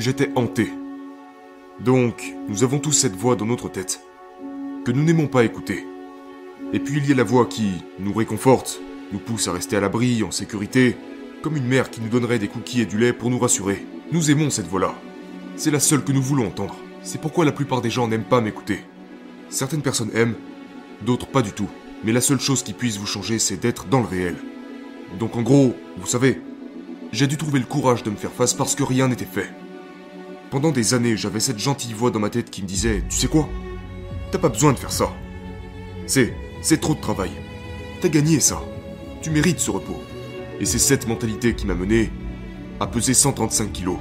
j'étais hanté. Donc, nous avons tous cette voix dans notre tête, que nous n'aimons pas écouter. Et puis il y a la voix qui nous réconforte, nous pousse à rester à l'abri, en sécurité, comme une mère qui nous donnerait des cookies et du lait pour nous rassurer. Nous aimons cette voix-là. C'est la seule que nous voulons entendre. C'est pourquoi la plupart des gens n'aiment pas m'écouter. Certaines personnes aiment, d'autres pas du tout. Mais la seule chose qui puisse vous changer, c'est d'être dans le réel. Donc en gros, vous savez, j'ai dû trouver le courage de me faire face parce que rien n'était fait. Pendant des années, j'avais cette gentille voix dans ma tête qui me disait Tu sais quoi? T'as pas besoin de faire ça. C'est. c'est trop de travail. T'as gagné ça. Tu mérites ce repos. Et c'est cette mentalité qui m'a mené à peser 135 kilos.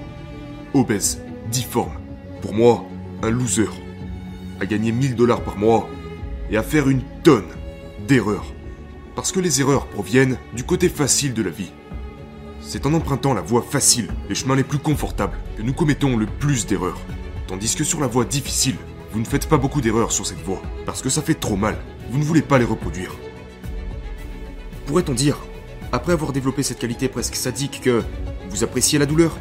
Obèse, difforme. Pour moi, un loser. À gagner 1000 dollars par mois et à faire une tonne d'erreurs. Parce que les erreurs proviennent du côté facile de la vie. C'est en empruntant la voie facile, les chemins les plus confortables, que nous commettons le plus d'erreurs. Tandis que sur la voie difficile, vous ne faites pas beaucoup d'erreurs sur cette voie, parce que ça fait trop mal. Vous ne voulez pas les reproduire. Pourrait-on dire, après avoir développé cette qualité presque sadique, que vous appréciez la douleur?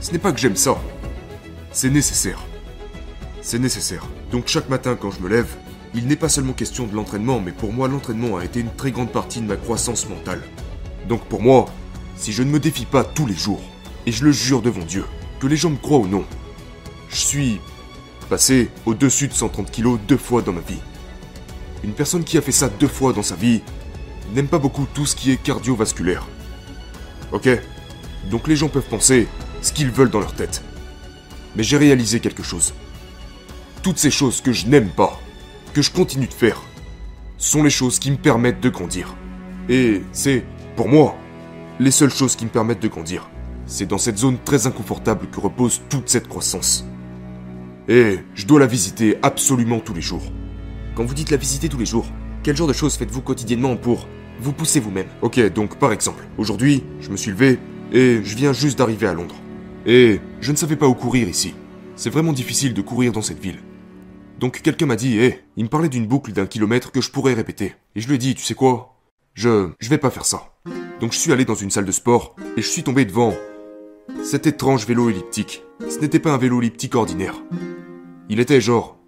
Ce n'est pas que j'aime ça. C'est nécessaire. C'est nécessaire. Donc chaque matin quand je me lève, il n'est pas seulement question de l'entraînement, mais pour moi l'entraînement a été une très grande partie de ma croissance mentale. Donc pour moi, si je ne me défie pas tous les jours, et je le jure devant Dieu, que les gens me croient ou non, je suis passé au-dessus de 130 kilos deux fois dans ma vie. Une personne qui a fait ça deux fois dans sa vie n'aime pas beaucoup tout ce qui est cardiovasculaire. Ok Donc les gens peuvent penser ce qu'ils veulent dans leur tête. Mais j'ai réalisé quelque chose. Toutes ces choses que je n'aime pas, que je continue de faire, sont les choses qui me permettent de grandir. Et c'est, pour moi, les seules choses qui me permettent de grandir. C'est dans cette zone très inconfortable que repose toute cette croissance. Et je dois la visiter absolument tous les jours. Quand vous dites la visiter tous les jours, quel genre de choses faites-vous quotidiennement pour vous pousser vous-même? Ok, donc par exemple, aujourd'hui, je me suis levé et je viens juste d'arriver à Londres. Et je ne savais pas où courir ici. C'est vraiment difficile de courir dans cette ville. Donc quelqu'un m'a dit, hé, il me parlait d'une boucle d'un kilomètre que je pourrais répéter. Et je lui ai dit, tu sais quoi? Je, je vais pas faire ça. Donc je suis allé dans une salle de sport et je suis tombé devant cet étrange vélo elliptique. Ce n'était pas un vélo elliptique ordinaire. Il était genre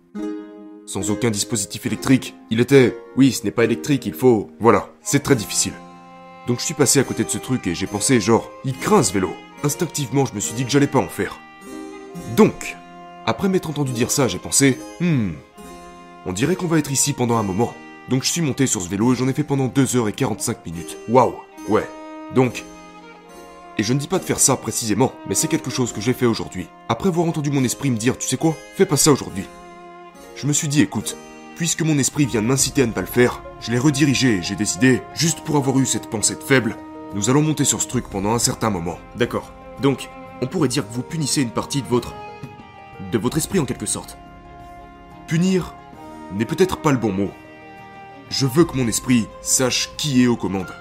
sans aucun dispositif électrique. Il était oui, ce n'est pas électrique, il faut voilà, c'est très difficile. Donc je suis passé à côté de ce truc et j'ai pensé genre il craint ce vélo. Instinctivement, je me suis dit que j'allais pas en faire. Donc, après m'être entendu dire ça, j'ai pensé hmm, on dirait qu'on va être ici pendant un moment. Donc je suis monté sur ce vélo et j'en ai fait pendant 2h45 minutes. Waouh Ouais. Donc, et je ne dis pas de faire ça précisément, mais c'est quelque chose que j'ai fait aujourd'hui. Après avoir entendu mon esprit me dire, tu sais quoi, fais pas ça aujourd'hui. Je me suis dit, écoute, puisque mon esprit vient de m'inciter à ne pas le faire, je l'ai redirigé et j'ai décidé, juste pour avoir eu cette pensée de faible, nous allons monter sur ce truc pendant un certain moment. D'accord. Donc, on pourrait dire que vous punissez une partie de votre... de votre esprit en quelque sorte. Punir n'est peut-être pas le bon mot. Je veux que mon esprit sache qui est aux commandes.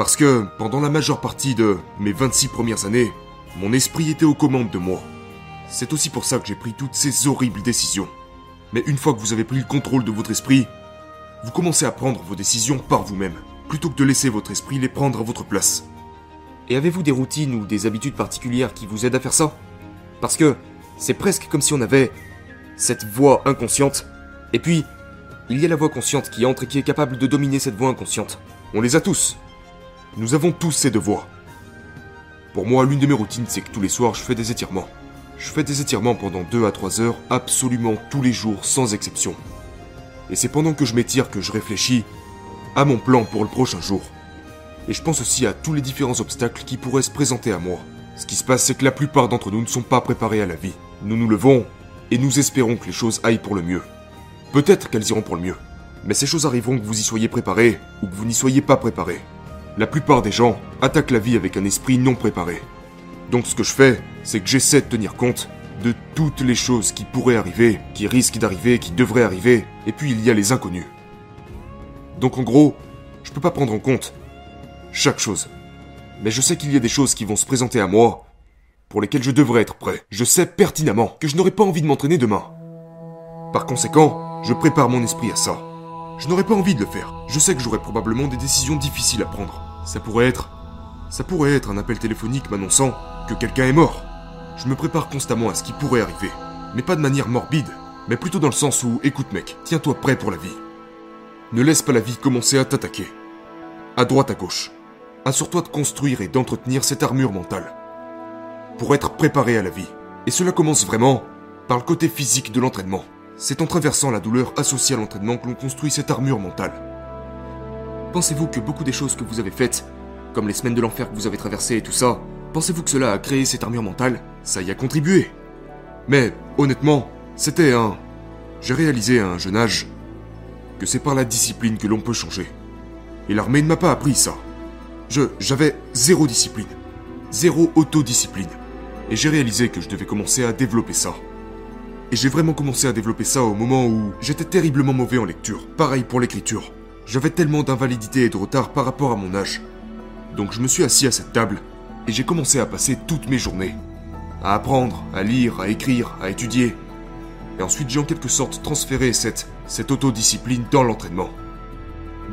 Parce que pendant la majeure partie de mes 26 premières années, mon esprit était aux commandes de moi. C'est aussi pour ça que j'ai pris toutes ces horribles décisions. Mais une fois que vous avez pris le contrôle de votre esprit, vous commencez à prendre vos décisions par vous-même, plutôt que de laisser votre esprit les prendre à votre place. Et avez-vous des routines ou des habitudes particulières qui vous aident à faire ça? Parce que c'est presque comme si on avait cette voix inconsciente, et puis il y a la voix consciente qui entre et qui est capable de dominer cette voix inconsciente. On les a tous, nous avons tous ces devoirs. Pour moi, l'une de mes routines, c'est que tous les soirs, je fais des étirements. Je fais des étirements pendant 2 à 3 heures, absolument tous les jours, sans exception. Et c'est pendant que je m'étire que je réfléchis à mon plan pour le prochain jour. Et je pense aussi à tous les différents obstacles qui pourraient se présenter à moi. Ce qui se passe, c'est que la plupart d'entre nous ne sont pas préparés à la vie. Nous nous levons et nous espérons que les choses aillent pour le mieux. Peut-être qu'elles iront pour le mieux. Mais ces choses arriveront que vous y soyez préparé ou que vous n'y soyez pas préparé. La plupart des gens attaquent la vie avec un esprit non préparé. Donc ce que je fais, c'est que j'essaie de tenir compte de toutes les choses qui pourraient arriver, qui risquent d'arriver, qui devraient arriver, et puis il y a les inconnus. Donc en gros, je peux pas prendre en compte chaque chose. Mais je sais qu'il y a des choses qui vont se présenter à moi, pour lesquelles je devrais être prêt. Je sais pertinemment que je n'aurai pas envie de m'entraîner demain. Par conséquent, je prépare mon esprit à ça. Je n'aurais pas envie de le faire. Je sais que j'aurai probablement des décisions difficiles à prendre. Ça pourrait être... Ça pourrait être un appel téléphonique m'annonçant que quelqu'un est mort. Je me prépare constamment à ce qui pourrait arriver. Mais pas de manière morbide, mais plutôt dans le sens où, écoute mec, tiens-toi prêt pour la vie. Ne laisse pas la vie commencer à t'attaquer. À droite, à gauche. Assure-toi de construire et d'entretenir cette armure mentale. Pour être préparé à la vie. Et cela commence vraiment par le côté physique de l'entraînement. C'est en traversant la douleur associée à l'entraînement que l'on construit cette armure mentale. Pensez-vous que beaucoup des choses que vous avez faites, comme les semaines de l'enfer que vous avez traversées et tout ça, pensez-vous que cela a créé cette armure mentale? Ça y a contribué. Mais, honnêtement, c'était un... J'ai réalisé à un jeune âge que c'est par la discipline que l'on peut changer. Et l'armée ne m'a pas appris ça. Je, j'avais zéro discipline. Zéro autodiscipline. Et j'ai réalisé que je devais commencer à développer ça. Et j'ai vraiment commencé à développer ça au moment où j'étais terriblement mauvais en lecture. Pareil pour l'écriture. J'avais tellement d'invalidité et de retard par rapport à mon âge. Donc je me suis assis à cette table et j'ai commencé à passer toutes mes journées. À apprendre, à lire, à écrire, à étudier. Et ensuite j'ai en quelque sorte transféré cette, cette autodiscipline dans l'entraînement.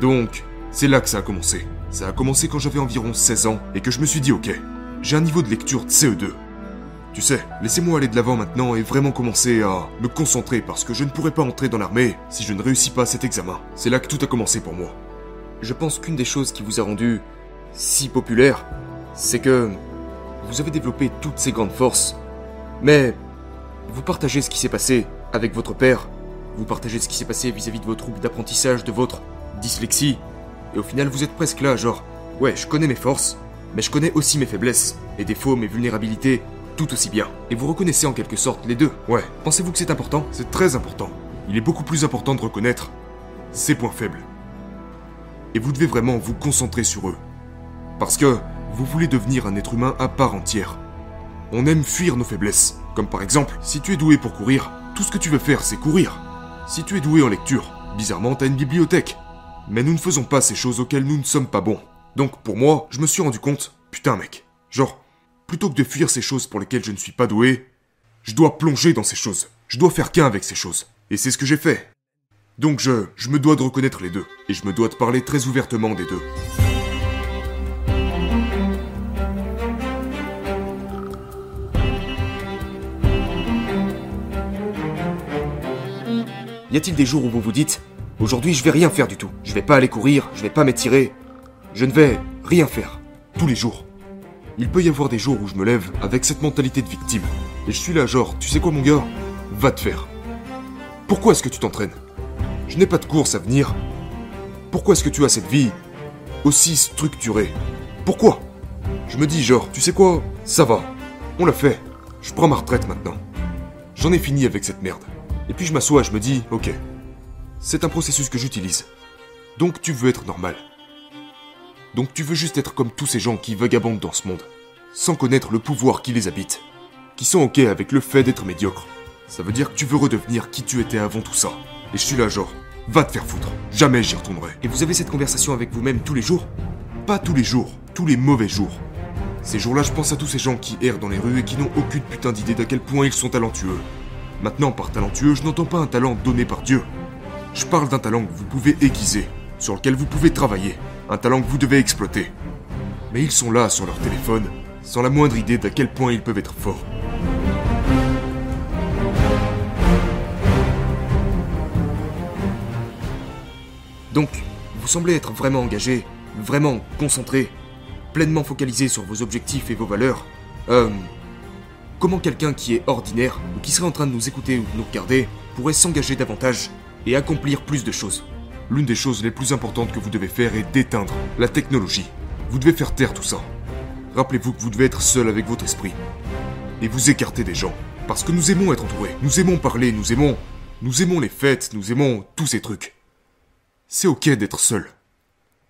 Donc, c'est là que ça a commencé. Ça a commencé quand j'avais environ 16 ans et que je me suis dit ok, j'ai un niveau de lecture de CE2. Tu sais, laissez-moi aller de l'avant maintenant et vraiment commencer à me concentrer parce que je ne pourrai pas entrer dans l'armée si je ne réussis pas cet examen. C'est là que tout a commencé pour moi. Je pense qu'une des choses qui vous a rendu si populaire, c'est que vous avez développé toutes ces grandes forces, mais vous partagez ce qui s'est passé avec votre père, vous partagez ce qui s'est passé vis-à-vis de vos troubles d'apprentissage, de votre dyslexie, et au final vous êtes presque là, genre, ouais, je connais mes forces, mais je connais aussi mes faiblesses, mes défauts, mes vulnérabilités, tout aussi bien. Et vous reconnaissez en quelque sorte les deux. Ouais, pensez-vous que c'est important? C'est très important. Il est beaucoup plus important de reconnaître ses points faibles. Et vous devez vraiment vous concentrer sur eux. Parce que vous voulez devenir un être humain à part entière. On aime fuir nos faiblesses. Comme par exemple, si tu es doué pour courir, tout ce que tu veux faire, c'est courir. Si tu es doué en lecture, bizarrement, t'as une bibliothèque. Mais nous ne faisons pas ces choses auxquelles nous ne sommes pas bons. Donc pour moi, je me suis rendu compte, putain mec, genre, plutôt que de fuir ces choses pour lesquelles je ne suis pas doué, je dois plonger dans ces choses. Je dois faire qu'un avec ces choses. Et c'est ce que j'ai fait. Donc je, me dois de reconnaître les deux. Et je me dois de parler très ouvertement des deux. Y a-t-il des jours où vous vous dites Aujourd'hui, je vais rien faire du tout. Je vais pas aller courir, je vais pas m'étirer. Je ne vais rien faire. Tous les jours. Il peut y avoir des jours où je me lève avec cette mentalité de victime. Et je suis là, genre, tu sais quoi, mon gars? Va te faire. Pourquoi est-ce que tu t'entraînes? Je n'ai pas de course à venir. Pourquoi est-ce que tu as cette vie aussi structurée? Pourquoi? Je me dis, genre, tu sais quoi? Ça va. On l'a fait. Je prends ma retraite maintenant. J'en ai fini avec cette merde. Et puis je m'assois, je me dis, ok, c'est un processus que j'utilise. Donc tu veux être normal. Donc tu veux juste être comme tous ces gens qui vagabondent dans ce monde, sans connaître le pouvoir qui les habite, qui sont ok avec le fait d'être médiocre. Ça veut dire que tu veux redevenir qui tu étais avant tout ça. Et je suis là genre, va te faire foutre, jamais j'y retournerai. Et vous avez cette conversation avec vous-même tous les jours? Pas tous les jours, tous les mauvais jours. Ces jours-là, je pense à tous ces gens qui errent dans les rues et qui n'ont aucune putain d'idée d'à quel point ils sont talentueux. Maintenant, par talentueux, je n'entends pas un talent donné par Dieu. Je parle d'un talent que vous pouvez aiguiser, sur lequel vous pouvez travailler, un talent que vous devez exploiter. Mais ils sont là sur leur téléphone, sans la moindre idée d'à quel point ils peuvent être forts. Donc, vous semblez être vraiment engagé, vraiment concentré, pleinement focalisé sur vos objectifs et vos valeurs. Euh, comment quelqu'un qui est ordinaire, ou qui serait en train de nous écouter ou de nous regarder, pourrait s'engager davantage et accomplir plus de choses? L'une des choses les plus importantes que vous devez faire est d'éteindre la technologie. Vous devez faire taire tout ça. Rappelez-vous que vous devez être seul avec votre esprit. Et vous écarter des gens. Parce que nous aimons être entourés. Nous aimons parler, nous aimons... Nous aimons les fêtes, nous aimons tous ces trucs. C'est ok d'être seul.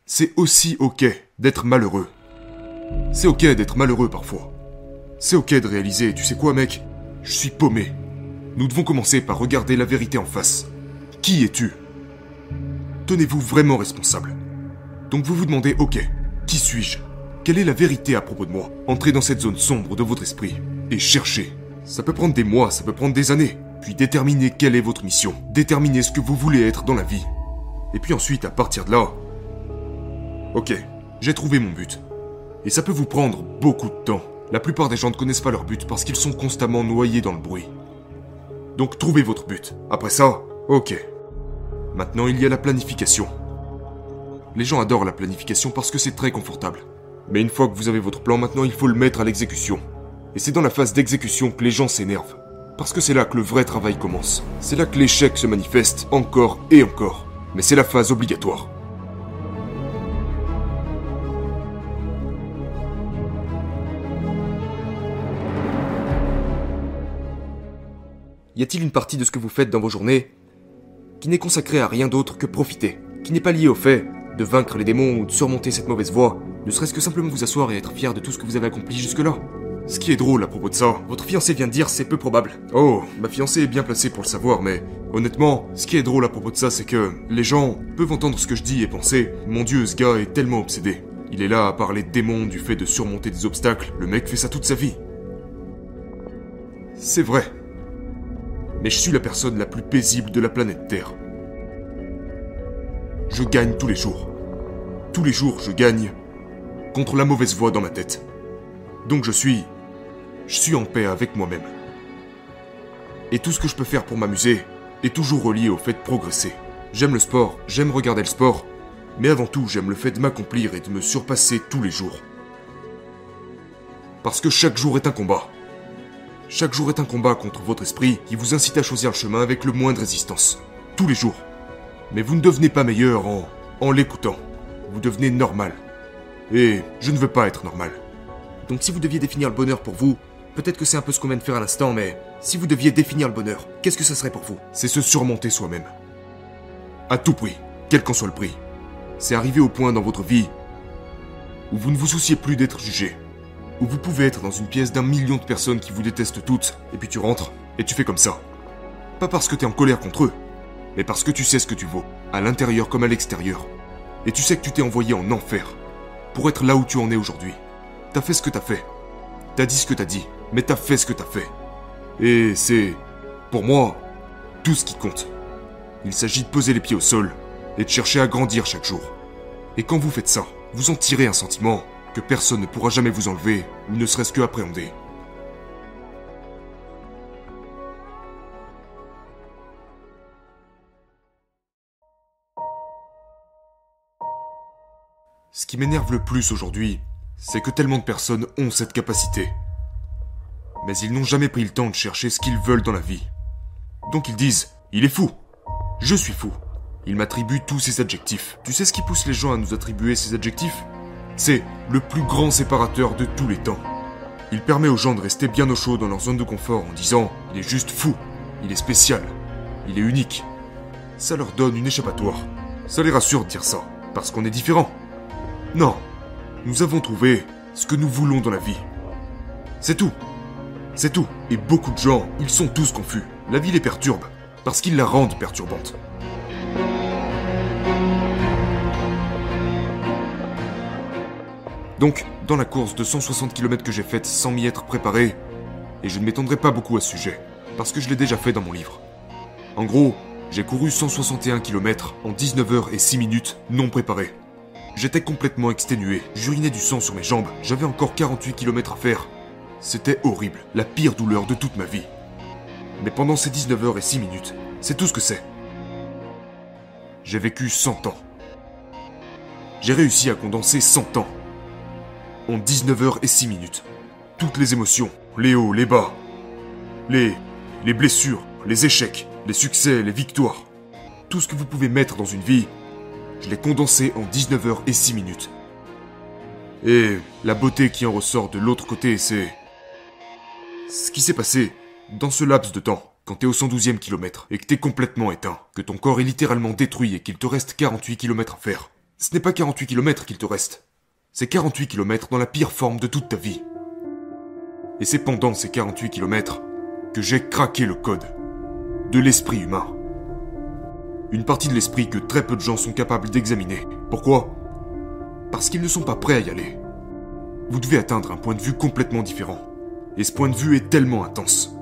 C'est aussi ok d'être malheureux. C'est ok d'être malheureux parfois. C'est ok de réaliser, tu sais quoi mec? Je suis paumé. Nous devons commencer par regarder la vérité en face. Qui es-tu? Tenez-vous vraiment responsable. Donc vous vous demandez, ok, qui suis-je? Quelle est la vérité à propos de moi? Entrez dans cette zone sombre de votre esprit et cherchez. Ça peut prendre des mois, ça peut prendre des années. Puis déterminez quelle est votre mission. Déterminez ce que vous voulez être dans la vie. Et puis ensuite, à partir de là... Ok, j'ai trouvé mon but. Et ça peut vous prendre beaucoup de temps. La plupart des gens ne connaissent pas leur but parce qu'ils sont constamment noyés dans le bruit. Donc trouvez votre but. Après ça, ok. Maintenant, il y a la planification. Les gens adorent la planification parce que c'est très confortable. Mais une fois que vous avez votre plan, maintenant il faut le mettre à l'exécution. Et c'est dans la phase d'exécution que les gens s'énervent. Parce que c'est là que le vrai travail commence. C'est là que l'échec se manifeste encore et encore. Mais c'est la phase obligatoire. Y a-t-il une partie de ce que vous faites dans vos journées qui n'est consacrée à rien d'autre que profiter, qui n'est pas liée au fait de vaincre les démons ou de surmonter cette mauvaise voie, ne serait-ce que simplement vous asseoir et être fier de tout ce que vous avez accompli jusque-là ce qui est drôle à propos de ça, votre fiancé vient de dire c'est peu probable. Oh, ma fiancée est bien placée pour le savoir, mais honnêtement, ce qui est drôle à propos de ça, c'est que les gens peuvent entendre ce que je dis et penser Mon dieu, ce gars est tellement obsédé. Il est là à parler de démons, du fait de surmonter des obstacles. Le mec fait ça toute sa vie. C'est vrai. Mais je suis la personne la plus paisible de la planète Terre. Je gagne tous les jours. Tous les jours, je gagne contre la mauvaise voix dans ma tête. Donc je suis je suis en paix avec moi-même. Et tout ce que je peux faire pour m'amuser est toujours relié au fait de progresser. J'aime le sport, j'aime regarder le sport, mais avant tout j'aime le fait de m'accomplir et de me surpasser tous les jours. Parce que chaque jour est un combat. Chaque jour est un combat contre votre esprit qui vous incite à choisir le chemin avec le moins de résistance. Tous les jours. Mais vous ne devenez pas meilleur en, en l'écoutant. Vous devenez normal. Et je ne veux pas être normal. Donc si vous deviez définir le bonheur pour vous, Peut-être que c'est un peu ce qu'on vient de faire à l'instant, mais si vous deviez définir le bonheur, qu'est-ce que ça serait pour vous? C'est se surmonter soi-même. À tout prix, quel qu'en soit le prix. C'est arriver au point dans votre vie où vous ne vous souciez plus d'être jugé. Où vous pouvez être dans une pièce d'un million de personnes qui vous détestent toutes, et puis tu rentres, et tu fais comme ça. Pas parce que t'es en colère contre eux, mais parce que tu sais ce que tu vaux, à l'intérieur comme à l'extérieur. Et tu sais que tu t'es envoyé en enfer, pour être là où tu en es aujourd'hui. T'as fait ce que t'as fait. T'as dit ce que t'as dit mais t'as fait ce que t'as fait. Et c'est, pour moi, tout ce qui compte. Il s'agit de poser les pieds au sol et de chercher à grandir chaque jour. Et quand vous faites ça, vous en tirez un sentiment que personne ne pourra jamais vous enlever ou ne serait-ce que appréhender. Ce qui m'énerve le plus aujourd'hui, c'est que tellement de personnes ont cette capacité mais ils n'ont jamais pris le temps de chercher ce qu'ils veulent dans la vie. Donc ils disent Il est fou Je suis fou Ils m'attribuent tous ces adjectifs. Tu sais ce qui pousse les gens à nous attribuer ces adjectifs? C'est le plus grand séparateur de tous les temps. Il permet aux gens de rester bien au chaud dans leur zone de confort en disant Il est juste fou, il est spécial, il est unique. Ça leur donne une échappatoire. Ça les rassure de dire ça, parce qu'on est différent. Non, nous avons trouvé ce que nous voulons dans la vie. C'est tout. C'est tout. Et beaucoup de gens, ils sont tous confus. La vie les perturbe, parce qu'ils la rendent perturbante. Donc, dans la course de 160 km que j'ai faite sans m'y être préparé, et je ne m'étendrai pas beaucoup à ce sujet, parce que je l'ai déjà fait dans mon livre. En gros, j'ai couru 161 km en 19 heures et 6 minutes non préparé. J'étais complètement exténué, j'urinais du sang sur mes jambes, j'avais encore 48 km à faire, c'était horrible, la pire douleur de toute ma vie. Mais pendant ces 19 heures et 6 minutes, c'est tout ce que c'est. J'ai vécu 100 ans. J'ai réussi à condenser 100 ans. En 19 heures et 6 minutes. Toutes les émotions, les hauts, les bas, les, les blessures, les échecs, les succès, les victoires. Tout ce que vous pouvez mettre dans une vie, je l'ai condensé en 19 heures et 6 minutes. Et la beauté qui en ressort de l'autre côté, c'est ce qui s'est passé dans ce laps de temps, quand t'es au 112e kilomètre et que t'es complètement éteint, que ton corps est littéralement détruit et qu'il te reste 48 km à faire, ce n'est pas 48 km qu'il te reste. C'est 48 km dans la pire forme de toute ta vie. Et c'est pendant ces 48 km que j'ai craqué le code de l'esprit humain. Une partie de l'esprit que très peu de gens sont capables d'examiner. Pourquoi? Parce qu'ils ne sont pas prêts à y aller. Vous devez atteindre un point de vue complètement différent. Et ce point de vue est tellement intense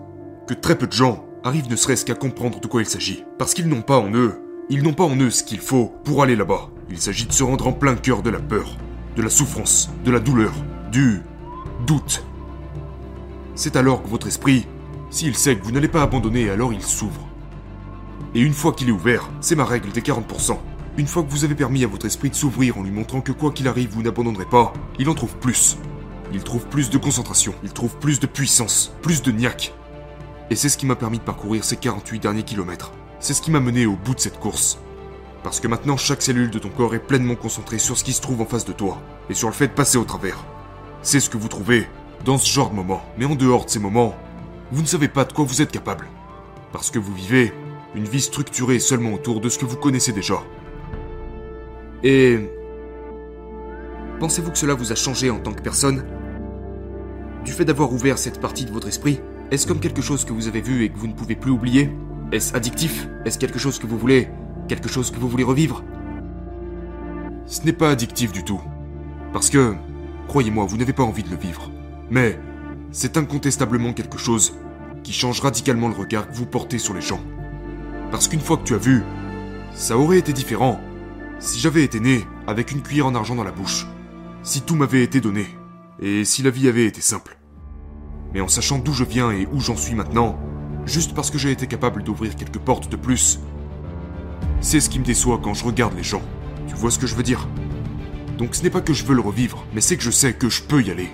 que très peu de gens arrivent ne serait-ce qu'à comprendre de quoi il s'agit. Parce qu'ils n'ont pas en eux, ils n'ont pas en eux ce qu'il faut pour aller là-bas. Il s'agit de se rendre en plein cœur de la peur, de la souffrance, de la douleur, du doute, c'est alors que votre esprit, s'il sait que vous n'allez pas abandonner, alors il s'ouvre. Et une fois qu'il est ouvert, c'est ma règle des 40%. Une fois que vous avez permis à votre esprit de s'ouvrir en lui montrant que quoi qu'il arrive, vous n'abandonnerez pas, il en trouve plus. Il trouve plus de concentration, il trouve plus de puissance, plus de niaque. Et c'est ce qui m'a permis de parcourir ces 48 derniers kilomètres. C'est ce qui m'a mené au bout de cette course. Parce que maintenant, chaque cellule de ton corps est pleinement concentrée sur ce qui se trouve en face de toi, et sur le fait de passer au travers. C'est ce que vous trouvez dans ce genre de moment. Mais en dehors de ces moments, vous ne savez pas de quoi vous êtes capable. Parce que vous vivez une vie structurée seulement autour de ce que vous connaissez déjà. Et... Pensez-vous que cela vous a changé en tant que personne? Du fait d'avoir ouvert cette partie de votre esprit, est-ce comme quelque chose que vous avez vu et que vous ne pouvez plus oublier? Est-ce addictif? Est-ce quelque chose que vous voulez Quelque chose que vous voulez revivre? Ce n'est pas addictif du tout. Parce que, croyez-moi, vous n'avez pas envie de le vivre. Mais, c'est incontestablement quelque chose qui change radicalement le regard que vous portez sur les gens. Parce qu'une fois que tu as vu, ça aurait été différent si j'avais été né avec une cuillère en argent dans la bouche, si tout m'avait été donné, et si la vie avait été simple. Mais en sachant d'où je viens et où j'en suis maintenant, juste parce que j'ai été capable d'ouvrir quelques portes de plus, c'est ce qui me déçoit quand je regarde les gens. Tu vois ce que je veux dire? Donc ce n'est pas que je veux le revivre, mais c'est que je sais que je peux y aller.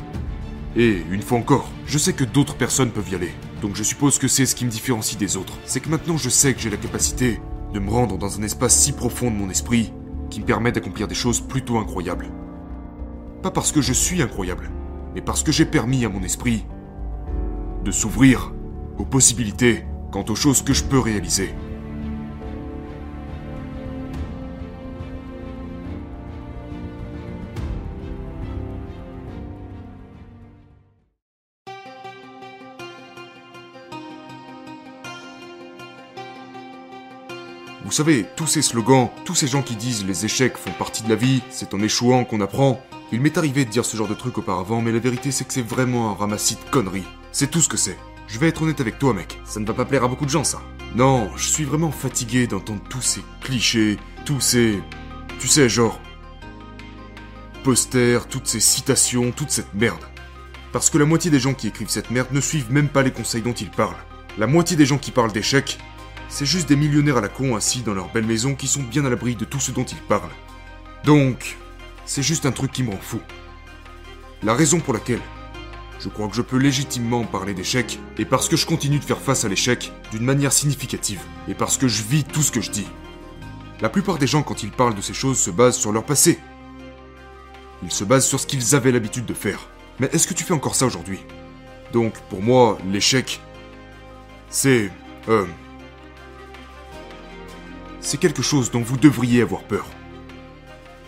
Et, une fois encore, je sais que d'autres personnes peuvent y aller. Donc je suppose que c'est ce qui me différencie des autres. C'est que maintenant je sais que j'ai la capacité de me rendre dans un espace si profond de mon esprit qui me permet d'accomplir des choses plutôt incroyables. Pas parce que je suis incroyable, mais parce que j'ai permis à mon esprit de s'ouvrir aux possibilités quant aux choses que je peux réaliser. Vous savez, tous ces slogans, tous ces gens qui disent les échecs font partie de la vie, c'est en échouant qu'on apprend. Il m'est arrivé de dire ce genre de truc auparavant, mais la vérité c'est que c'est vraiment un ramassis de conneries. C'est tout ce que c'est. Je vais être honnête avec toi, mec. Ça ne va pas plaire à beaucoup de gens, ça. Non, je suis vraiment fatigué d'entendre tous ces clichés, tous ces... Tu sais, genre... Posters, toutes ces citations, toute cette merde. Parce que la moitié des gens qui écrivent cette merde ne suivent même pas les conseils dont ils parlent. La moitié des gens qui parlent d'échecs c'est juste des millionnaires à la con assis dans leur belle maison qui sont bien à l'abri de tout ce dont ils parlent. Donc, c'est juste un truc qui me rend fou. La raison pour laquelle je crois que je peux légitimement parler d'échec est parce que je continue de faire face à l'échec d'une manière significative et parce que je vis tout ce que je dis. La plupart des gens, quand ils parlent de ces choses, se basent sur leur passé. Ils se basent sur ce qu'ils avaient l'habitude de faire. Mais est-ce que tu fais encore ça aujourd'hui? Donc, pour moi, l'échec, c'est... Euh, c'est quelque chose dont vous devriez avoir peur.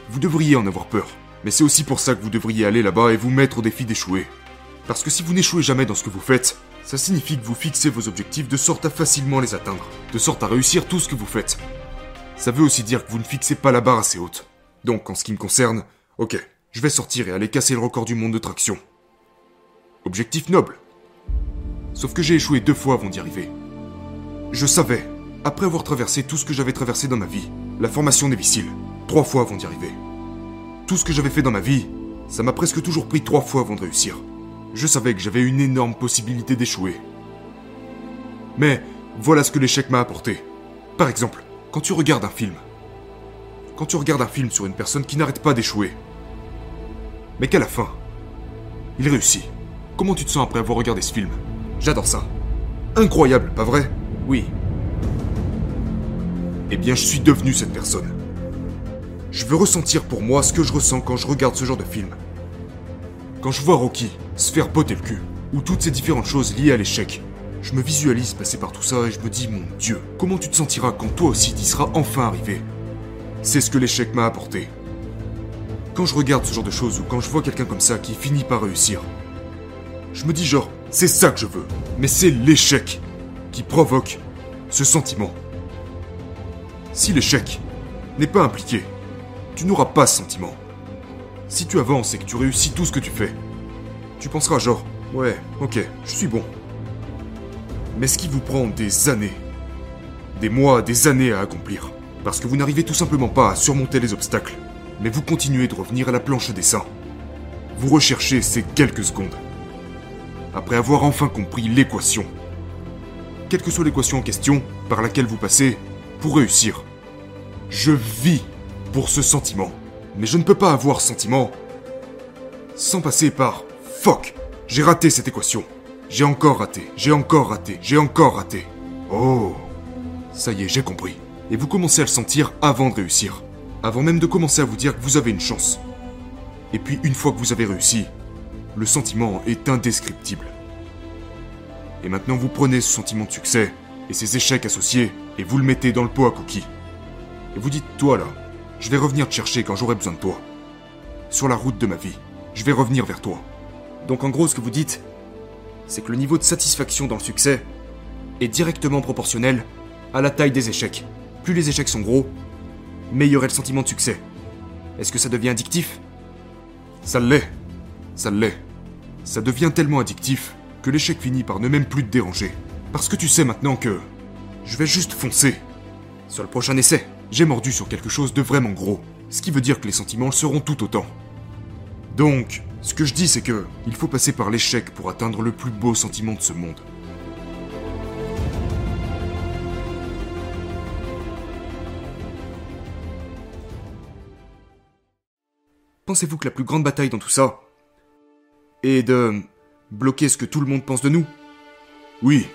Vous devriez en avoir peur, mais c'est aussi pour ça que vous devriez aller là-bas et vous mettre au défi d'échouer. Parce que si vous n'échouez jamais dans ce que vous faites, ça signifie que vous fixez vos objectifs de sorte à facilement les atteindre, de sorte à réussir tout ce que vous faites. Ça veut aussi dire que vous ne fixez pas la barre assez haute. Donc, en ce qui me concerne, ok, je vais sortir et aller casser le record du monde de traction. Objectif noble. Sauf que j'ai échoué deux fois avant d'y arriver. Je savais, après avoir traversé tout ce que j'avais traversé dans ma vie, la formation des missiles, trois fois avant d'y arriver. Tout ce que j'avais fait dans ma vie, ça m'a presque toujours pris trois fois avant de réussir. Je savais que j'avais une énorme possibilité d'échouer. Mais voilà ce que l'échec m'a apporté. Par exemple, quand tu regardes un film. Quand tu regardes un film sur une personne qui n'arrête pas d'échouer. Mais qu'à la fin, il réussit. Comment tu te sens après avoir regardé ce film? J'adore ça. Incroyable, pas vrai? Oui, eh bien je suis devenu cette personne. Je veux ressentir pour moi ce que je ressens quand je regarde ce genre de film. Quand je vois Rocky se faire botter le cul, ou toutes ces différentes choses liées à l'échec, je me visualise passer par tout ça et je me dis, mon Dieu, comment tu te sentiras quand toi aussi t'y seras enfin arrivé? C'est ce que l'échec m'a apporté. Quand je regarde ce genre de choses ou quand je vois quelqu'un comme ça qui finit par réussir, je me dis genre, c'est ça que je veux. Mais c'est l'échec qui provoque ce sentiment. Si l'échec n'est pas impliqué, tu n'auras pas ce sentiment. Si tu avances et que tu réussis tout ce que tu fais, tu penseras genre, ouais, ok, je suis bon. Mais ce qui vous prend des années, des mois, des années à accomplir, parce que vous n'arrivez tout simplement pas à surmonter les obstacles, mais vous continuez de revenir à la planche des seins. Vous recherchez ces quelques secondes. après avoir enfin compris l'équation. Quelle que soit l'équation en question par laquelle vous passez, pour réussir. Je vis pour ce sentiment. Mais je ne peux pas avoir sentiment sans passer par fuck. J'ai raté cette équation. J'ai encore raté, j'ai encore raté, j'ai encore raté. Oh. Ça y est, j'ai compris. Et vous commencez à le sentir avant de réussir. Avant même de commencer à vous dire que vous avez une chance. Et puis une fois que vous avez réussi, le sentiment est indescriptible. Et maintenant vous prenez ce sentiment de succès et ses échecs associés et vous le mettez dans le pot à cookies. Et vous dites, toi là, je vais revenir te chercher quand j'aurai besoin de toi. Sur la route de ma vie, je vais revenir vers toi. Donc en gros, ce que vous dites, c'est que le niveau de satisfaction dans le succès est directement proportionnel à la taille des échecs. Plus les échecs sont gros, meilleur est le sentiment de succès. Est-ce que ça devient addictif? Ça l'est. Ça l'est. Ça devient tellement addictif que l'échec finit par ne même plus te déranger. Parce que tu sais maintenant que je vais juste foncer. Sur le prochain essai, j'ai mordu sur quelque chose de vraiment gros. Ce qui veut dire que les sentiments le seront tout autant. Donc, ce que je dis c'est que il faut passer par l'échec pour atteindre le plus beau sentiment de ce monde. Pensez-vous que la plus grande bataille dans tout ça est de bloquer ce que tout le monde pense de nous? Oui.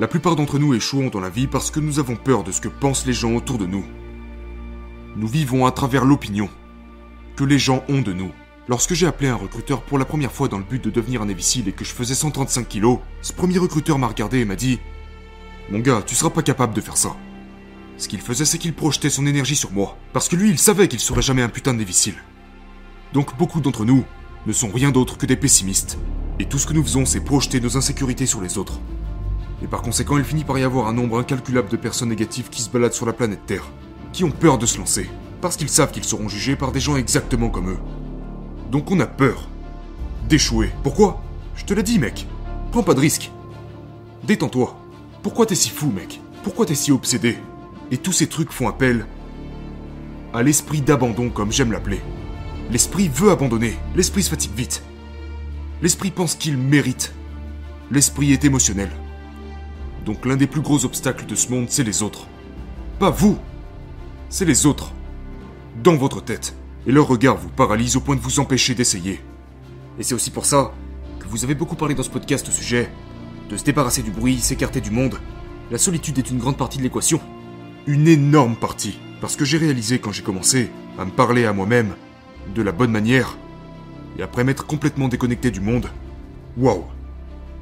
La plupart d'entre nous échouons dans la vie parce que nous avons peur de ce que pensent les gens autour de nous. Nous vivons à travers l'opinion que les gens ont de nous. Lorsque j'ai appelé un recruteur pour la première fois dans le but de devenir un imbécile et que je faisais 135 kilos, ce premier recruteur m'a regardé et m'a dit Mon gars, tu seras pas capable de faire ça. Ce qu'il faisait, c'est qu'il projetait son énergie sur moi, parce que lui, il savait qu'il serait jamais un putain de Donc beaucoup d'entre nous ne sont rien d'autre que des pessimistes, et tout ce que nous faisons, c'est projeter nos insécurités sur les autres. Et par conséquent, il finit par y avoir un nombre incalculable de personnes négatives qui se baladent sur la planète Terre, qui ont peur de se lancer, parce qu'ils savent qu'ils seront jugés par des gens exactement comme eux. Donc on a peur d'échouer. Pourquoi? Je te l'ai dit, mec. Prends pas de risque. Détends-toi. Pourquoi t'es si fou, mec? Pourquoi t'es si obsédé? Et tous ces trucs font appel à l'esprit d'abandon, comme j'aime l'appeler. L'esprit veut abandonner, l'esprit se fatigue vite. L'esprit pense qu'il mérite. L'esprit est émotionnel. Donc l'un des plus gros obstacles de ce monde, c'est les autres. Pas vous C'est les autres. Dans votre tête. Et leur regard vous paralyse au point de vous empêcher d'essayer. Et c'est aussi pour ça que vous avez beaucoup parlé dans ce podcast au sujet de se débarrasser du bruit, s'écarter du monde. La solitude est une grande partie de l'équation une énorme partie. Parce que j'ai réalisé quand j'ai commencé à me parler à moi-même de la bonne manière, et après m'être complètement déconnecté du monde, waouh,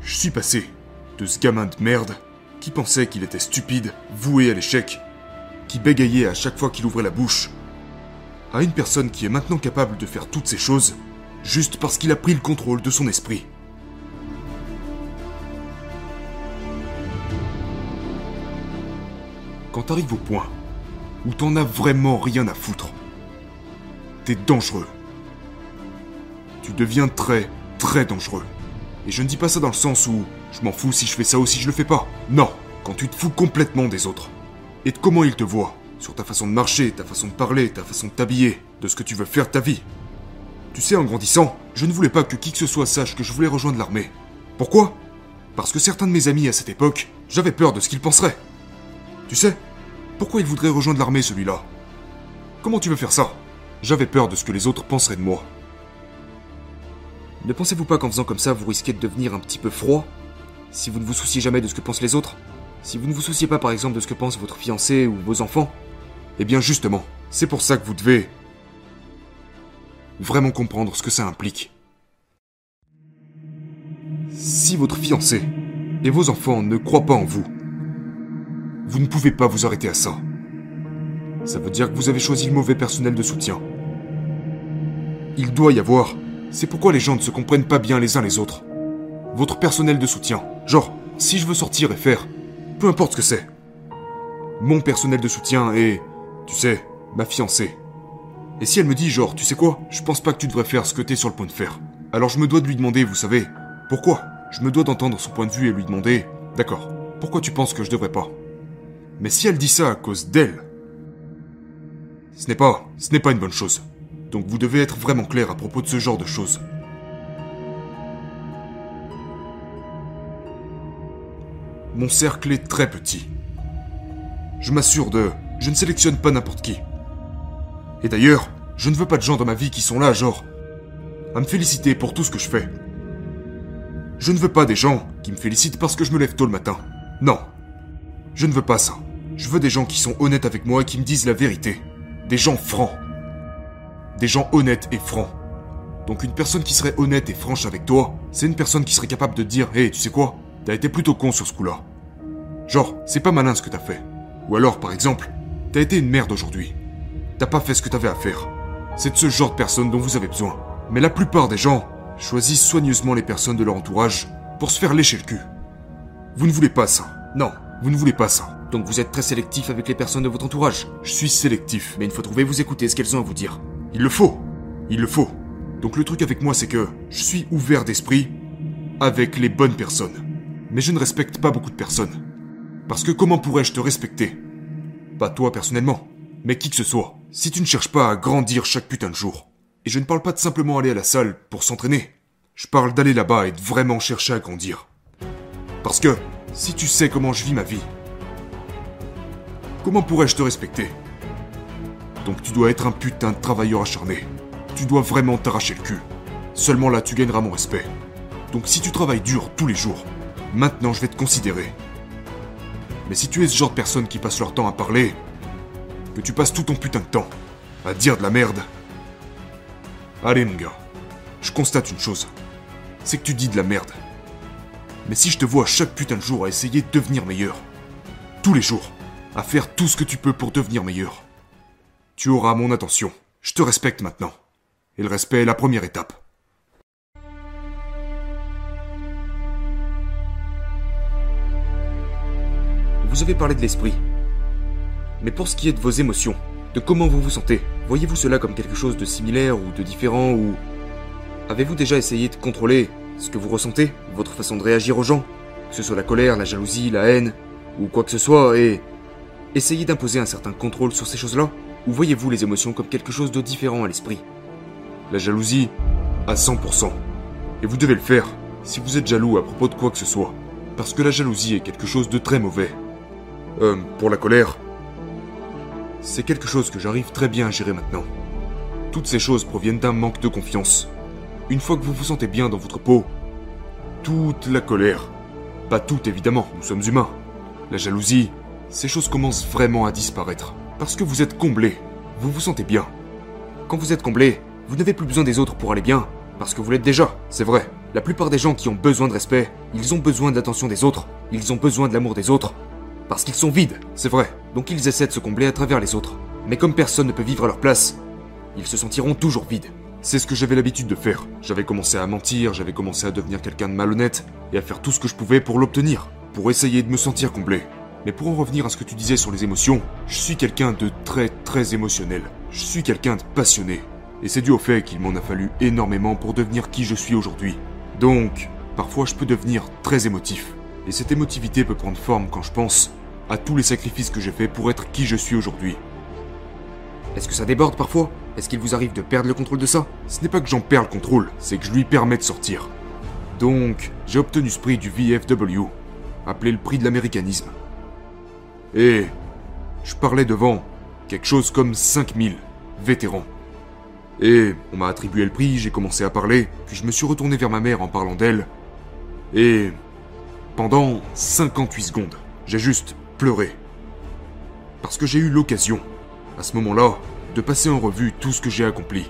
je suis passé de ce gamin de merde qui pensait qu'il était stupide, voué à l'échec, qui bégayait à chaque fois qu'il ouvrait la bouche, à une personne qui est maintenant capable de faire toutes ces choses juste parce qu'il a pris le contrôle de son esprit. quand t'arrives au point où t'en as vraiment rien à foutre, t'es dangereux. Tu deviens très, très dangereux. Et je ne dis pas ça dans le sens où je m'en fous si je fais ça ou si je le fais pas. Non, quand tu te fous complètement des autres. Et de comment ils te voient. Sur ta façon de marcher, ta façon de parler, ta façon de t'habiller, de ce que tu veux faire de ta vie. Tu sais, en grandissant, je ne voulais pas que qui que ce soit sache que je voulais rejoindre l'armée. Pourquoi? Parce que certains de mes amis à cette époque, j'avais peur de ce qu'ils penseraient. Tu sais, pourquoi il voudrait rejoindre l'armée celui-là? Comment tu veux faire ça? J'avais peur de ce que les autres penseraient de moi. Ne pensez-vous pas qu'en faisant comme ça, vous risquez de devenir un petit peu froid? Si vous ne vous souciez jamais de ce que pensent les autres Si vous ne vous souciez pas par exemple de ce que pense votre fiancé ou vos enfants Eh bien justement, c'est pour ça que vous devez vraiment comprendre ce que ça implique. Si votre fiancé et vos enfants ne croient pas en vous, vous ne pouvez pas vous arrêter à ça. Ça veut dire que vous avez choisi le mauvais personnel de soutien. Il doit y avoir. C'est pourquoi les gens ne se comprennent pas bien les uns les autres. Votre personnel de soutien. Genre, si je veux sortir et faire, peu importe ce que c'est. Mon personnel de soutien est, tu sais, ma fiancée. Et si elle me dit genre, tu sais quoi, je pense pas que tu devrais faire ce que t'es sur le point de faire. Alors je me dois de lui demander, vous savez, pourquoi? Je me dois d'entendre son point de vue et lui demander, d'accord, pourquoi tu penses que je devrais pas? Mais si elle dit ça à cause d'elle, ce n'est pas, ce n'est pas une bonne chose. Donc vous devez être vraiment clair à propos de ce genre de choses. Mon cercle est très petit. Je m'assure de... Je ne sélectionne pas n'importe qui. Et d'ailleurs, je ne veux pas de gens dans ma vie qui sont là, genre, à me féliciter pour tout ce que je fais. Je ne veux pas des gens qui me félicitent parce que je me lève tôt le matin. Non. Je ne veux pas ça. Je veux des gens qui sont honnêtes avec moi et qui me disent la vérité. Des gens francs. Des gens honnêtes et francs. Donc une personne qui serait honnête et franche avec toi, c'est une personne qui serait capable de dire Hé, tu sais quoi? T'as été plutôt con sur ce coup-là. Genre, c'est pas malin ce que t'as fait. Ou alors, par exemple, t'as été une merde aujourd'hui. T'as pas fait ce que t'avais à faire. C'est de ce genre de personne dont vous avez besoin. Mais la plupart des gens choisissent soigneusement les personnes de leur entourage pour se faire lécher le cul. Vous ne voulez pas ça. Non, vous ne voulez pas ça. Donc vous êtes très sélectif avec les personnes de votre entourage? Je suis sélectif. Mais une fois trouvé, vous écoutez ce qu'elles ont à vous dire. Il le faut. Il le faut. Donc le truc avec moi, c'est que je suis ouvert d'esprit avec les bonnes personnes. Mais je ne respecte pas beaucoup de personnes. Parce que comment pourrais-je te respecter? Pas toi personnellement, mais qui que ce soit. Si tu ne cherches pas à grandir chaque putain de jour. Et je ne parle pas de simplement aller à la salle pour s'entraîner. Je parle d'aller là-bas et de vraiment chercher à grandir. Parce que, si tu sais comment je vis ma vie, comment pourrais-je te respecter? Donc tu dois être un putain de travailleur acharné. Tu dois vraiment t'arracher le cul. Seulement là, tu gagneras mon respect. Donc si tu travailles dur tous les jours, maintenant je vais te considérer. Mais si tu es ce genre de personne qui passe leur temps à parler, que tu passes tout ton putain de temps à dire de la merde, allez mon gars, je constate une chose, c'est que tu dis de la merde. Mais si je te vois chaque putain de jour à essayer de devenir meilleur, tous les jours, à faire tout ce que tu peux pour devenir meilleur, tu auras mon attention. Je te respecte maintenant. Et le respect est la première étape. Vous avez parlé de l'esprit. Mais pour ce qui est de vos émotions, de comment vous vous sentez, voyez-vous cela comme quelque chose de similaire ou de différent ou... Avez-vous déjà essayé de contrôler ce que vous ressentez, votre façon de réagir aux gens, que ce soit la colère, la jalousie, la haine, ou quoi que ce soit, et... Essayez d'imposer un certain contrôle sur ces choses-là Ou voyez-vous les émotions comme quelque chose de différent à l'esprit? La jalousie à 100%. Et vous devez le faire si vous êtes jaloux à propos de quoi que ce soit. Parce que la jalousie est quelque chose de très mauvais. Euh, pour la colère, c'est quelque chose que j'arrive très bien à gérer maintenant. Toutes ces choses proviennent d'un manque de confiance. Une fois que vous vous sentez bien dans votre peau, toute la colère, pas toute évidemment, nous sommes humains, la jalousie, ces choses commencent vraiment à disparaître. Parce que vous êtes comblé, vous vous sentez bien. Quand vous êtes comblé, vous n'avez plus besoin des autres pour aller bien, parce que vous l'êtes déjà, c'est vrai. La plupart des gens qui ont besoin de respect, ils ont besoin de l'attention des autres, ils ont besoin de l'amour des autres, parce qu'ils sont vides, c'est vrai. Donc ils essaient de se combler à travers les autres. Mais comme personne ne peut vivre à leur place, ils se sentiront toujours vides. C'est ce que j'avais l'habitude de faire. J'avais commencé à mentir, j'avais commencé à devenir quelqu'un de malhonnête, et à faire tout ce que je pouvais pour l'obtenir, pour essayer de me sentir comblé. Mais pour en revenir à ce que tu disais sur les émotions, je suis quelqu'un de très très émotionnel. Je suis quelqu'un de passionné. Et c'est dû au fait qu'il m'en a fallu énormément pour devenir qui je suis aujourd'hui. Donc, parfois je peux devenir très émotif. Et cette émotivité peut prendre forme quand je pense à tous les sacrifices que j'ai faits pour être qui je suis aujourd'hui. Est-ce que ça déborde parfois? Est-ce qu'il vous arrive de perdre le contrôle de ça? Ce n'est pas que j'en perds le contrôle, c'est que je lui permets de sortir. Donc, j'ai obtenu ce prix du VFW, appelé le prix de l'américanisme. Et je parlais devant quelque chose comme 5000 vétérans. Et on m'a attribué le prix, j'ai commencé à parler, puis je me suis retourné vers ma mère en parlant d'elle. Et pendant 58 secondes, j'ai juste Parce que j'ai eu l'occasion, à ce moment-là, de passer en revue tout ce que j'ai accompli.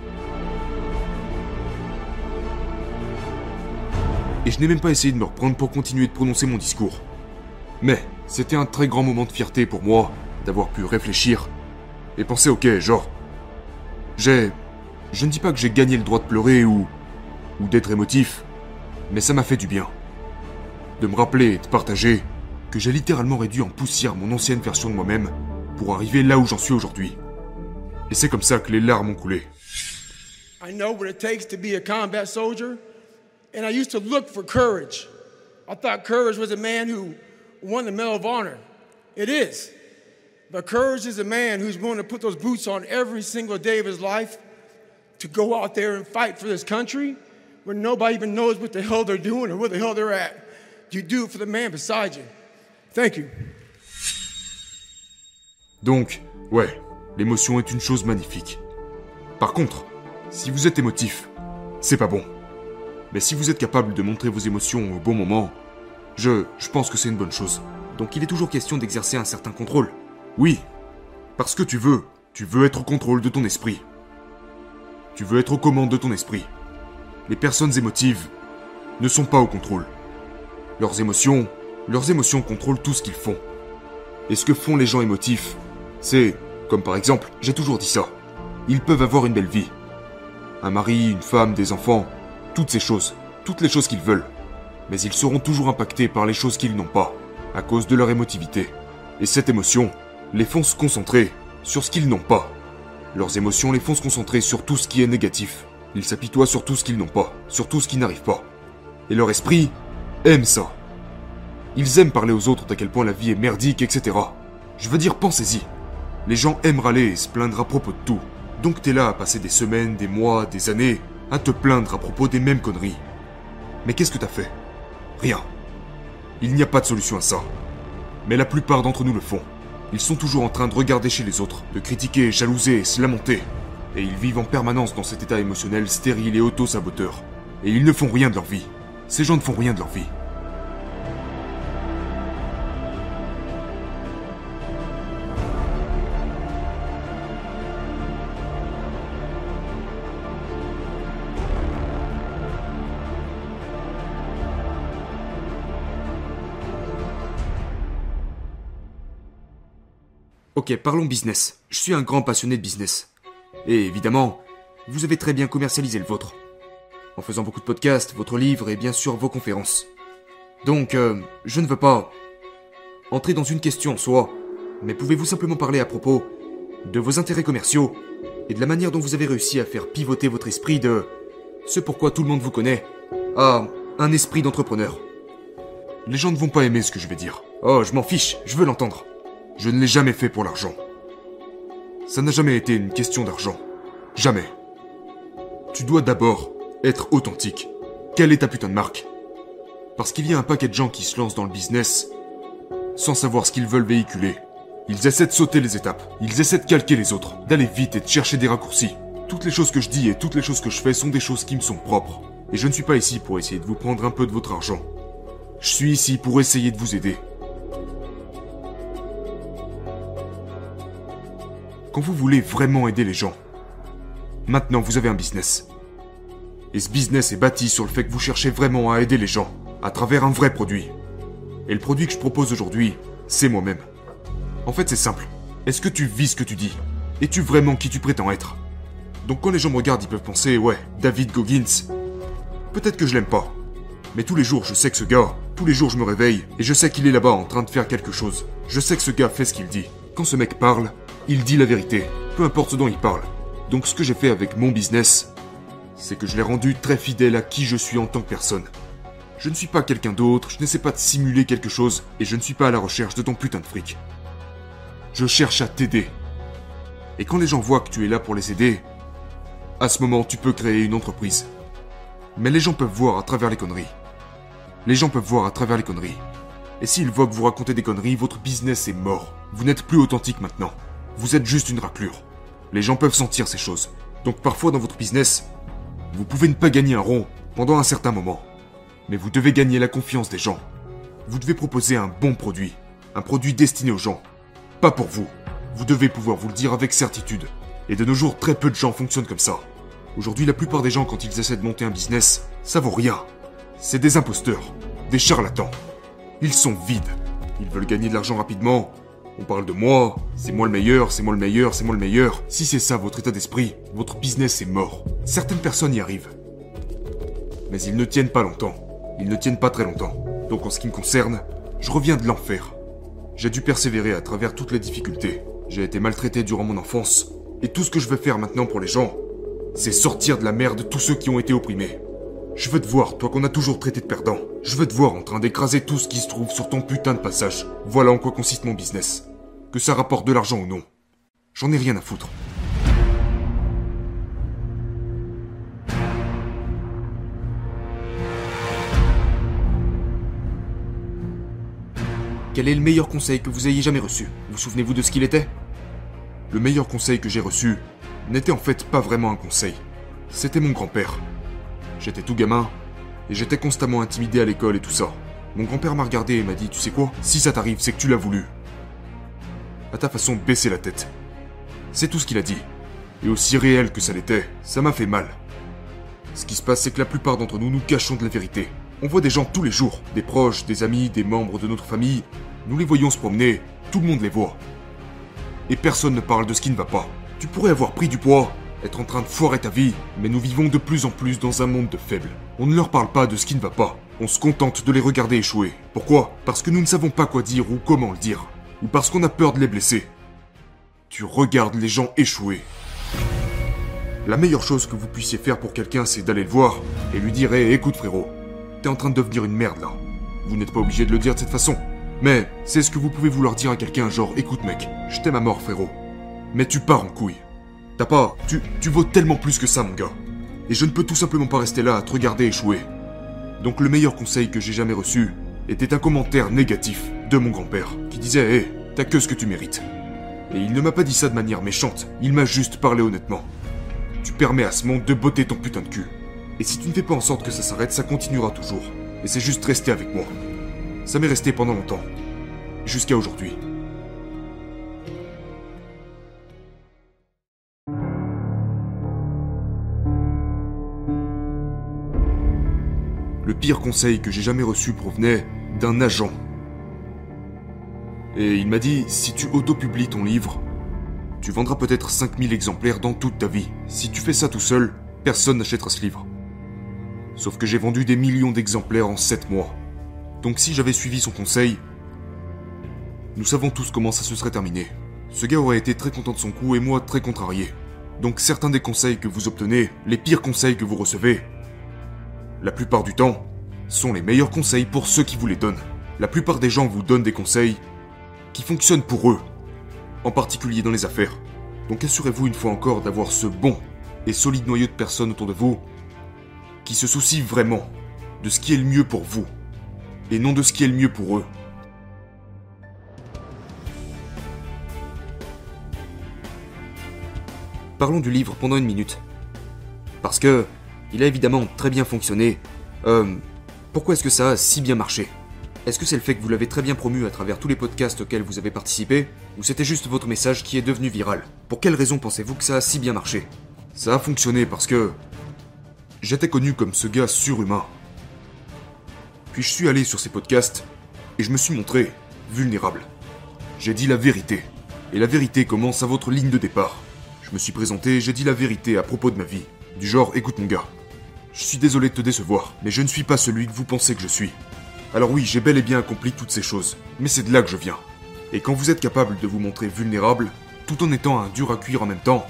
Et je n'ai même pas essayé de me reprendre pour continuer de prononcer mon discours. Mais c'était un très grand moment de fierté pour moi d'avoir pu réfléchir et penser ok, genre, j'ai je ne dis pas que j'ai gagné le droit de pleurer ou. ou d'être émotif, mais ça m'a fait du bien. De me rappeler et de partager que j'ai littéralement réduit en poussière mon ancienne version de moi-même pour arriver là où j'en suis aujourd'hui. Et c'est comme ça que les larmes ont coulé. I know what it takes to be a combat soldier, and I used to look for courage. I thought courage was a man who won the Medal of Honor. It is. But courage is a man who's willing to put those boots on every single day of his life to go out there and fight for this country when nobody even knows what the hell they're doing or where the hell they're at. You do it for the man beside you. Thank you. Donc, ouais, l'émotion est une chose magnifique. Par contre, si vous êtes émotif, c'est pas bon. Mais si vous êtes capable de montrer vos émotions au bon moment, je, je pense que c'est une bonne chose. Donc il est toujours question d'exercer un certain contrôle. Oui, parce que tu veux, tu veux être au contrôle de ton esprit. Tu veux être aux commandes de ton esprit. Les personnes émotives ne sont pas au contrôle. Leurs émotions, leurs émotions contrôlent tout ce qu'ils font. Et ce que font les gens émotifs, c'est, comme par exemple, j'ai toujours dit ça, ils peuvent avoir une belle vie. Un mari, une femme, des enfants, toutes ces choses, toutes les choses qu'ils veulent. Mais ils seront toujours impactés par les choses qu'ils n'ont pas, à cause de leur émotivité. Et cette émotion les font se concentrer sur ce qu'ils n'ont pas. Leurs émotions les font se concentrer sur tout ce qui est négatif. Ils s'apitoient sur tout ce qu'ils n'ont pas, sur tout ce qui n'arrive pas. Et leur esprit aime ça. Ils aiment parler aux autres d'à quel point la vie est merdique, etc. Je veux dire, pensez-y. Les gens aiment râler et se plaindre à propos de tout. Donc t'es là à passer des semaines, des mois, des années à te plaindre à propos des mêmes conneries. Mais qu'est-ce que t'as fait? Rien. Il n'y a pas de solution à ça. Mais la plupart d'entre nous le font. Ils sont toujours en train de regarder chez les autres, de critiquer, jalouser se lamenter. Et ils vivent en permanence dans cet état émotionnel stérile et auto-saboteur. Et ils ne font rien de leur vie. Ces gens ne font rien de leur vie. Ok, parlons business. Je suis un grand passionné de business. Et évidemment, vous avez très bien commercialisé le vôtre. En faisant beaucoup de podcasts, votre livre et bien sûr vos conférences. Donc, euh, je ne veux pas entrer dans une question en soi, mais pouvez-vous simplement parler à propos de vos intérêts commerciaux et de la manière dont vous avez réussi à faire pivoter votre esprit de ce pourquoi tout le monde vous connaît à un esprit d'entrepreneur Les gens ne vont pas aimer ce que je vais dire. Oh, je m'en fiche, je veux l'entendre. Je ne l'ai jamais fait pour l'argent. Ça n'a jamais été une question d'argent. Jamais. Tu dois d'abord être authentique. Quelle est ta putain de marque? Parce qu'il y a un paquet de gens qui se lancent dans le business sans savoir ce qu'ils veulent véhiculer. Ils essaient de sauter les étapes, ils essaient de calquer les autres, d'aller vite et de chercher des raccourcis. Toutes les choses que je dis et toutes les choses que je fais sont des choses qui me sont propres. Et je ne suis pas ici pour essayer de vous prendre un peu de votre argent. Je suis ici pour essayer de vous aider. Quand vous voulez vraiment aider les gens, maintenant vous avez un business. Et ce business est bâti sur le fait que vous cherchez vraiment à aider les gens, à travers un vrai produit. Et le produit que je propose aujourd'hui, c'est moi-même. En fait, c'est simple. Est-ce que tu vis ce que tu dis? Es-tu vraiment qui tu prétends être? Donc quand les gens me regardent, ils peuvent penser, ouais, David Goggins. Peut-être que je l'aime pas. Mais tous les jours, je sais que ce gars, tous les jours, je me réveille et je sais qu'il est là-bas en train de faire quelque chose. Je sais que ce gars fait ce qu'il dit. Quand ce mec parle, il dit la vérité, peu importe ce dont il parle. Donc ce que j'ai fait avec mon business, c'est que je l'ai rendu très fidèle à qui je suis en tant que personne. Je ne suis pas quelqu'un d'autre, je n'essaie pas de simuler quelque chose, et je ne suis pas à la recherche de ton putain de fric. Je cherche à t'aider. Et quand les gens voient que tu es là pour les aider, à ce moment tu peux créer une entreprise. Mais les gens peuvent voir à travers les conneries. Les gens peuvent voir à travers les conneries. Et s'ils voient que vous racontez des conneries, votre business est mort. Vous n'êtes plus authentique maintenant. Vous êtes juste une raclure. Les gens peuvent sentir ces choses. Donc parfois dans votre business, vous pouvez ne pas gagner un rond pendant un certain moment. Mais vous devez gagner la confiance des gens. Vous devez proposer un bon produit. Un produit destiné aux gens. Pas pour vous. Vous devez pouvoir vous le dire avec certitude. Et de nos jours, très peu de gens fonctionnent comme ça. Aujourd'hui, la plupart des gens, quand ils essaient de monter un business, ça vaut rien. C'est des imposteurs, des charlatans. Ils sont vides. Ils veulent gagner de l'argent rapidement, on parle de moi, c'est moi le meilleur, c'est moi le meilleur, c'est moi le meilleur. Si c'est ça votre état d'esprit, votre business est mort. Certaines personnes y arrivent. Mais ils ne tiennent pas longtemps. Ils ne tiennent pas très longtemps. Donc en ce qui me concerne, je reviens de l'enfer. J'ai dû persévérer à travers toutes les difficultés. J'ai été maltraité durant mon enfance. Et tout ce que je veux faire maintenant pour les gens, c'est sortir de la merde tous ceux qui ont été opprimés. Je veux te voir, toi qu'on a toujours traité de perdant. Je veux te voir en train d'écraser tout ce qui se trouve sur ton putain de passage. Voilà en quoi consiste mon business. Que ça rapporte de l'argent ou non. J'en ai rien à foutre. Quel est le meilleur conseil que vous ayez jamais reçu? Vous souvenez-vous de ce qu'il était? Le meilleur conseil que j'ai reçu n'était en fait pas vraiment un conseil. C'était mon grand-père. J'étais tout gamin, et j'étais constamment intimidé à l'école et tout ça. Mon grand-père m'a regardé et m'a dit, tu sais quoi? Si ça t'arrive, c'est que tu l'as voulu. À ta façon, baisser la tête. C'est tout ce qu'il a dit. Et aussi réel que ça l'était, ça m'a fait mal. Ce qui se passe, c'est que la plupart d'entre nous nous cachons de la vérité. On voit des gens tous les jours, des proches, des amis, des membres de notre famille. Nous les voyons se promener, tout le monde les voit. Et personne ne parle de ce qui ne va pas. Tu pourrais avoir pris du poids, être en train de foirer ta vie, mais nous vivons de plus en plus dans un monde de faibles. On ne leur parle pas de ce qui ne va pas. On se contente de les regarder échouer. Pourquoi? Parce que nous ne savons pas quoi dire ou comment le dire. Ou parce qu'on a peur de les blesser. Tu regardes les gens échouer. La meilleure chose que vous puissiez faire pour quelqu'un, c'est d'aller le voir et lui dire écoute frérot, t'es en train de devenir une merde là. Vous n'êtes pas obligé de le dire de cette façon. Mais c'est ce que vous pouvez vouloir dire à quelqu'un, genre Écoute mec, je t'aime à mort frérot. Mais tu pars en couille. T'as pas. Tu, tu vaux tellement plus que ça, mon gars. Et je ne peux tout simplement pas rester là à te regarder échouer. Donc le meilleur conseil que j'ai jamais reçu était un commentaire négatif de mon grand-père qui disait Hé, t'as que ce que tu mérites. Et il ne m'a pas dit ça de manière méchante, il m'a juste parlé honnêtement. Tu permets à ce monde de botter ton putain de cul. Et si tu ne fais pas en sorte que ça s'arrête, ça continuera toujours. Et c'est juste rester avec moi. Ça m'est resté pendant longtemps. Jusqu'à aujourd'hui. Le pire conseil que j'ai jamais reçu provenait d'un agent. Et il m'a dit, si tu autopublies ton livre, tu vendras peut-être 5000 exemplaires dans toute ta vie. Si tu fais ça tout seul, personne n'achètera ce livre. Sauf que j'ai vendu des millions d'exemplaires en 7 mois. Donc si j'avais suivi son conseil, nous savons tous comment ça se serait terminé. Ce gars aurait été très content de son coup et moi très contrarié. Donc certains des conseils que vous obtenez, les pires conseils que vous recevez, la plupart du temps, sont les meilleurs conseils pour ceux qui vous les donnent. La plupart des gens vous donnent des conseils qui fonctionnent pour eux, en particulier dans les affaires. Donc assurez-vous une fois encore d'avoir ce bon et solide noyau de personnes autour de vous qui se soucient vraiment de ce qui est le mieux pour vous et non de ce qui est le mieux pour eux. Parlons du livre pendant une minute. Parce que il a évidemment très bien fonctionné. Euh, pourquoi est-ce que ça a si bien marché? Est-ce que c'est le fait que vous l'avez très bien promu à travers tous les podcasts auxquels vous avez participé Ou c'était juste votre message qui est devenu viral? Pour quelle raison pensez-vous que ça a si bien marché? Ça a fonctionné parce que j'étais connu comme ce gars surhumain. Puis je suis allé sur ces podcasts et je me suis montré vulnérable. J'ai dit la vérité. Et la vérité commence à votre ligne de départ. Je me suis présenté, j'ai dit la vérité à propos de ma vie. Du genre, écoute mon gars, je suis désolé de te décevoir, mais je ne suis pas celui que vous pensez que je suis. Alors oui, j'ai bel et bien accompli toutes ces choses, mais c'est de là que je viens. Et quand vous êtes capable de vous montrer vulnérable, tout en étant un dur à cuire en même temps,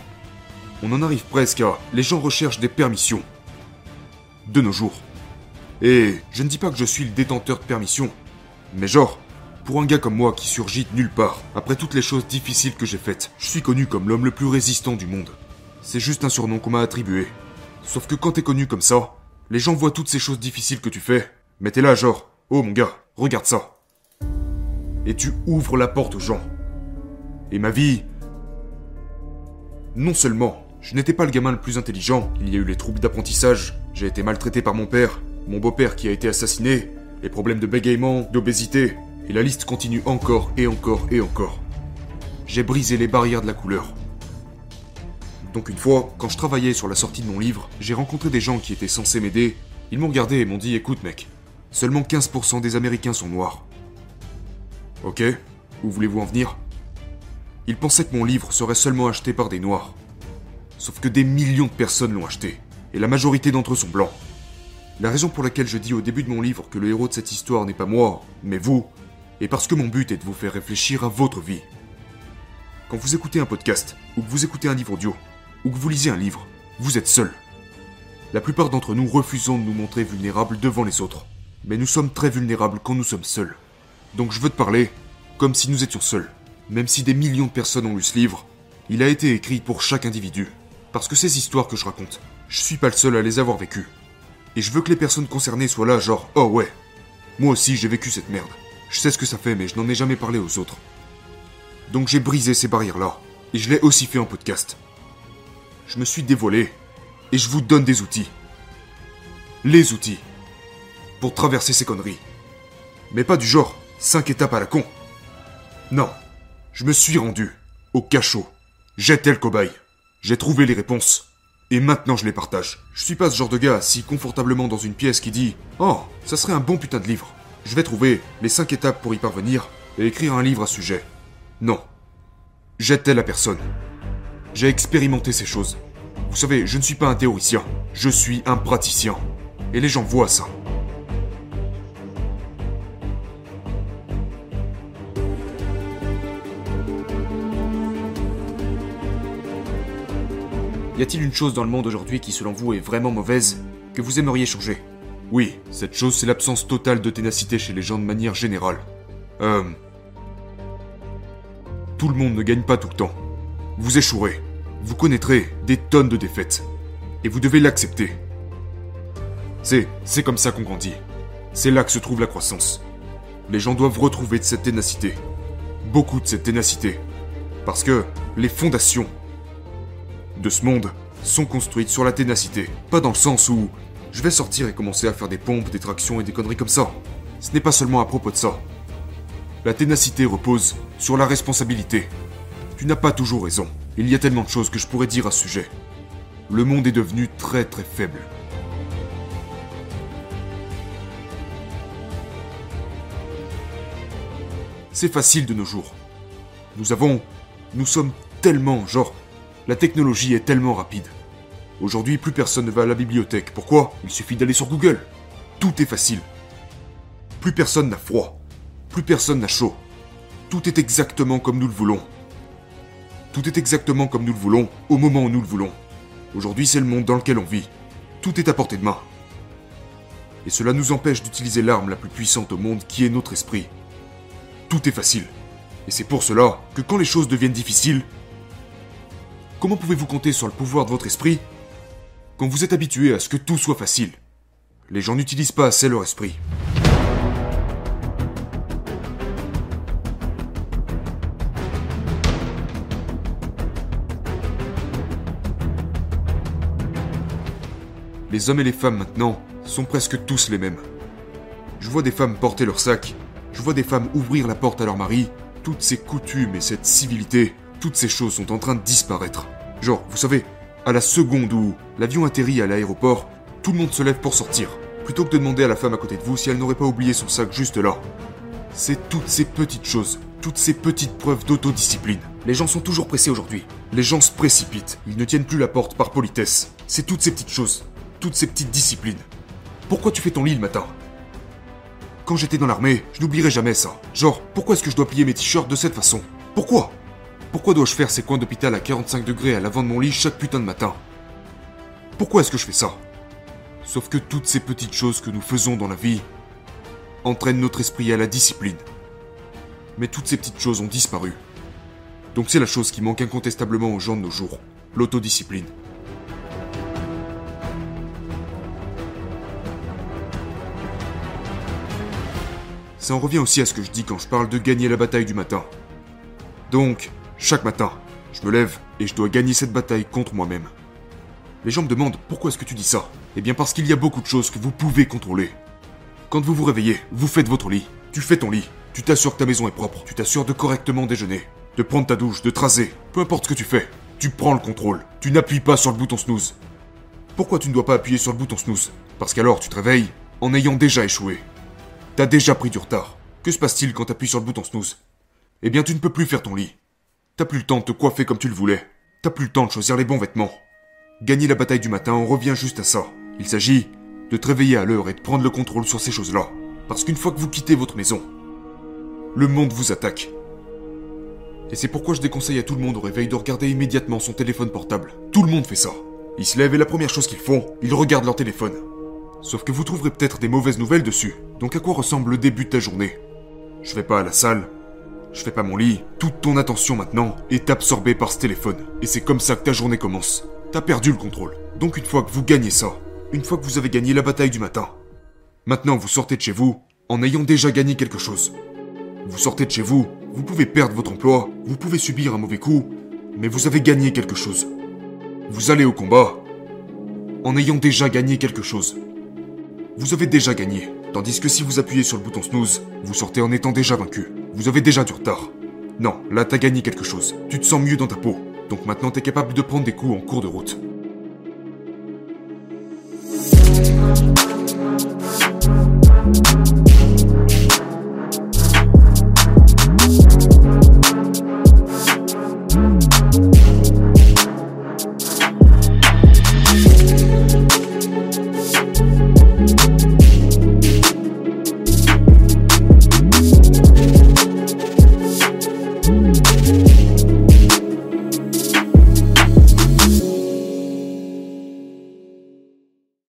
on en arrive presque à les gens recherchent des permissions. De nos jours. Et je ne dis pas que je suis le détenteur de permission, mais genre, pour un gars comme moi qui surgit de nulle part, après toutes les choses difficiles que j'ai faites, je suis connu comme l'homme le plus résistant du monde. C'est juste un surnom qu'on m'a attribué. Sauf que quand t'es connu comme ça, les gens voient toutes ces choses difficiles que tu fais, mais t'es là genre, oh mon gars, regarde ça. Et tu ouvres la porte aux gens. Et ma vie... Non seulement, je n'étais pas le gamin le plus intelligent, il y a eu les troubles d'apprentissage, j'ai été maltraité par mon père, mon beau-père qui a été assassiné, les problèmes de bégaiement, d'obésité, et la liste continue encore et encore et encore. J'ai brisé les barrières de la couleur. Donc une fois, quand je travaillais sur la sortie de mon livre, j'ai rencontré des gens qui étaient censés m'aider. Ils m'ont regardé et m'ont dit écoute mec, seulement 15% des Américains sont noirs. Ok, où voulez-vous en venir? Ils pensaient que mon livre serait seulement acheté par des noirs. Sauf que des millions de personnes l'ont acheté, et la majorité d'entre eux sont blancs. La raison pour laquelle je dis au début de mon livre que le héros de cette histoire n'est pas moi, mais vous, est parce que mon but est de vous faire réfléchir à votre vie. Quand vous écoutez un podcast, ou que vous écoutez un livre audio, ou que vous lisez un livre, vous êtes seul. La plupart d'entre nous refusons de nous montrer vulnérables devant les autres. Mais nous sommes très vulnérables quand nous sommes seuls. Donc je veux te parler comme si nous étions seuls. Même si des millions de personnes ont lu ce livre, il a été écrit pour chaque individu. Parce que ces histoires que je raconte, je suis pas le seul à les avoir vécues. Et je veux que les personnes concernées soient là, genre, oh ouais, moi aussi j'ai vécu cette merde. Je sais ce que ça fait, mais je n'en ai jamais parlé aux autres. Donc j'ai brisé ces barrières-là, et je l'ai aussi fait en podcast. Je me suis dévoilé, et je vous donne des outils. Les outils. Pour traverser ces conneries. Mais pas du genre 5 étapes à la con. Non, je me suis rendu au cachot. J'étais le cobaye. J'ai trouvé les réponses. Et maintenant je les partage. Je suis pas ce genre de gars assis confortablement dans une pièce qui dit Oh, ça serait un bon putain de livre. Je vais trouver les 5 étapes pour y parvenir et écrire un livre à sujet. Non. J'étais la personne. J'ai expérimenté ces choses. Vous savez, je ne suis pas un théoricien, je suis un praticien. Et les gens voient ça. Y a-t-il une chose dans le monde aujourd'hui qui, selon vous, est vraiment mauvaise, que vous aimeriez changer? Oui, cette chose, c'est l'absence totale de ténacité chez les gens de manière générale. Euh... Tout le monde ne gagne pas tout le temps. Vous échouerez. Vous connaîtrez des tonnes de défaites. Et vous devez l'accepter. C'est, comme ça qu'on grandit. C'est là que se trouve la croissance. Les gens doivent retrouver de cette ténacité. Beaucoup de cette ténacité. Parce que les fondations de ce monde sont construites sur la ténacité. Pas dans le sens où je vais sortir et commencer à faire des pompes, des tractions et des conneries comme ça. Ce n'est pas seulement à propos de ça. La ténacité repose sur la responsabilité. Tu n'as pas toujours raison. Il y a tellement de choses que je pourrais dire à ce sujet. Le monde est devenu très très faible. C'est facile de nos jours. Nous avons... Nous sommes tellement... Genre, la technologie est tellement rapide. Aujourd'hui, plus personne ne va à la bibliothèque. Pourquoi? Il suffit d'aller sur Google. Tout est facile. Plus personne n'a froid. Plus personne n'a chaud. Tout est exactement comme nous le voulons. Tout est exactement comme nous le voulons, au moment où nous le voulons. Aujourd'hui, c'est le monde dans lequel on vit. Tout est à portée de main. Et cela nous empêche d'utiliser l'arme la plus puissante au monde qui est notre esprit. Tout est facile. Et c'est pour cela que quand les choses deviennent difficiles, comment pouvez-vous compter sur le pouvoir de votre esprit quand vous êtes habitué à ce que tout soit facile? Les gens n'utilisent pas assez leur esprit. Les hommes et les femmes maintenant sont presque tous les mêmes. Je vois des femmes porter leur sac, je vois des femmes ouvrir la porte à leur mari, toutes ces coutumes et cette civilité, toutes ces choses sont en train de disparaître. Genre, vous savez, à la seconde où l'avion atterrit à l'aéroport, tout le monde se lève pour sortir, plutôt que de demander à la femme à côté de vous si elle n'aurait pas oublié son sac juste là. C'est toutes ces petites choses, toutes ces petites preuves d'autodiscipline. Les gens sont toujours pressés aujourd'hui. Les gens se précipitent, ils ne tiennent plus la porte par politesse. C'est toutes ces petites choses, toutes ces petites disciplines. Pourquoi tu fais ton lit le matin? Quand j'étais dans l'armée, je n'oublierai jamais ça. Genre, pourquoi est-ce que je dois plier mes t-shirts de cette façon? Pourquoi? Pourquoi dois-je faire ces coins d'hôpital à 45 degrés à l'avant de mon lit chaque putain de matin? Pourquoi est-ce que je fais ça? Sauf que toutes ces petites choses que nous faisons dans la vie entraînent notre esprit à la discipline. Mais toutes ces petites choses ont disparu. Donc c'est la chose qui manque incontestablement aux gens de nos jours, l'autodiscipline. Ça en revient aussi à ce que je dis quand je parle de gagner la bataille du matin. Donc, chaque matin, je me lève et je dois gagner cette bataille contre moi-même. Les gens me demandent pourquoi est-ce que tu dis ça? Eh bien parce qu'il y a beaucoup de choses que vous pouvez contrôler. Quand vous vous réveillez, vous faites votre lit, tu fais ton lit, tu t'assures que ta maison est propre, tu t'assures de correctement déjeuner, de prendre ta douche, de tracer, peu importe ce que tu fais, tu prends le contrôle, tu n'appuies pas sur le bouton snooze. Pourquoi tu ne dois pas appuyer sur le bouton snooze? Parce qu'alors tu te réveilles en ayant déjà échoué. T'as déjà pris du retard. Que se passe-t-il quand t'appuies sur le bouton snooze? Eh bien, tu ne peux plus faire ton lit. T'as plus le temps de te coiffer comme tu le voulais. T'as plus le temps de choisir les bons vêtements. Gagner la bataille du matin, on revient juste à ça. Il s'agit de te réveiller à l'heure et de prendre le contrôle sur ces choses-là. Parce qu'une fois que vous quittez votre maison, le monde vous attaque. Et c'est pourquoi je déconseille à tout le monde au réveil de regarder immédiatement son téléphone portable. Tout le monde fait ça. Ils se lèvent et la première chose qu'ils font, ils regardent leur téléphone. Sauf que vous trouverez peut-être des mauvaises nouvelles dessus. Donc à quoi ressemble le début de ta journée? Je vais pas à la salle, je fais pas mon lit, toute ton attention maintenant est absorbée par ce téléphone. Et c'est comme ça que ta journée commence. T'as perdu le contrôle. Donc une fois que vous gagnez ça, une fois que vous avez gagné la bataille du matin, maintenant vous sortez de chez vous en ayant déjà gagné quelque chose. Vous sortez de chez vous, vous pouvez perdre votre emploi, vous pouvez subir un mauvais coup, mais vous avez gagné quelque chose. Vous allez au combat en ayant déjà gagné quelque chose. Vous avez déjà gagné, tandis que si vous appuyez sur le bouton snooze, vous sortez en étant déjà vaincu. Vous avez déjà du retard. Non, là t'as gagné quelque chose. Tu te sens mieux dans ta peau. Donc maintenant t'es capable de prendre des coups en cours de route.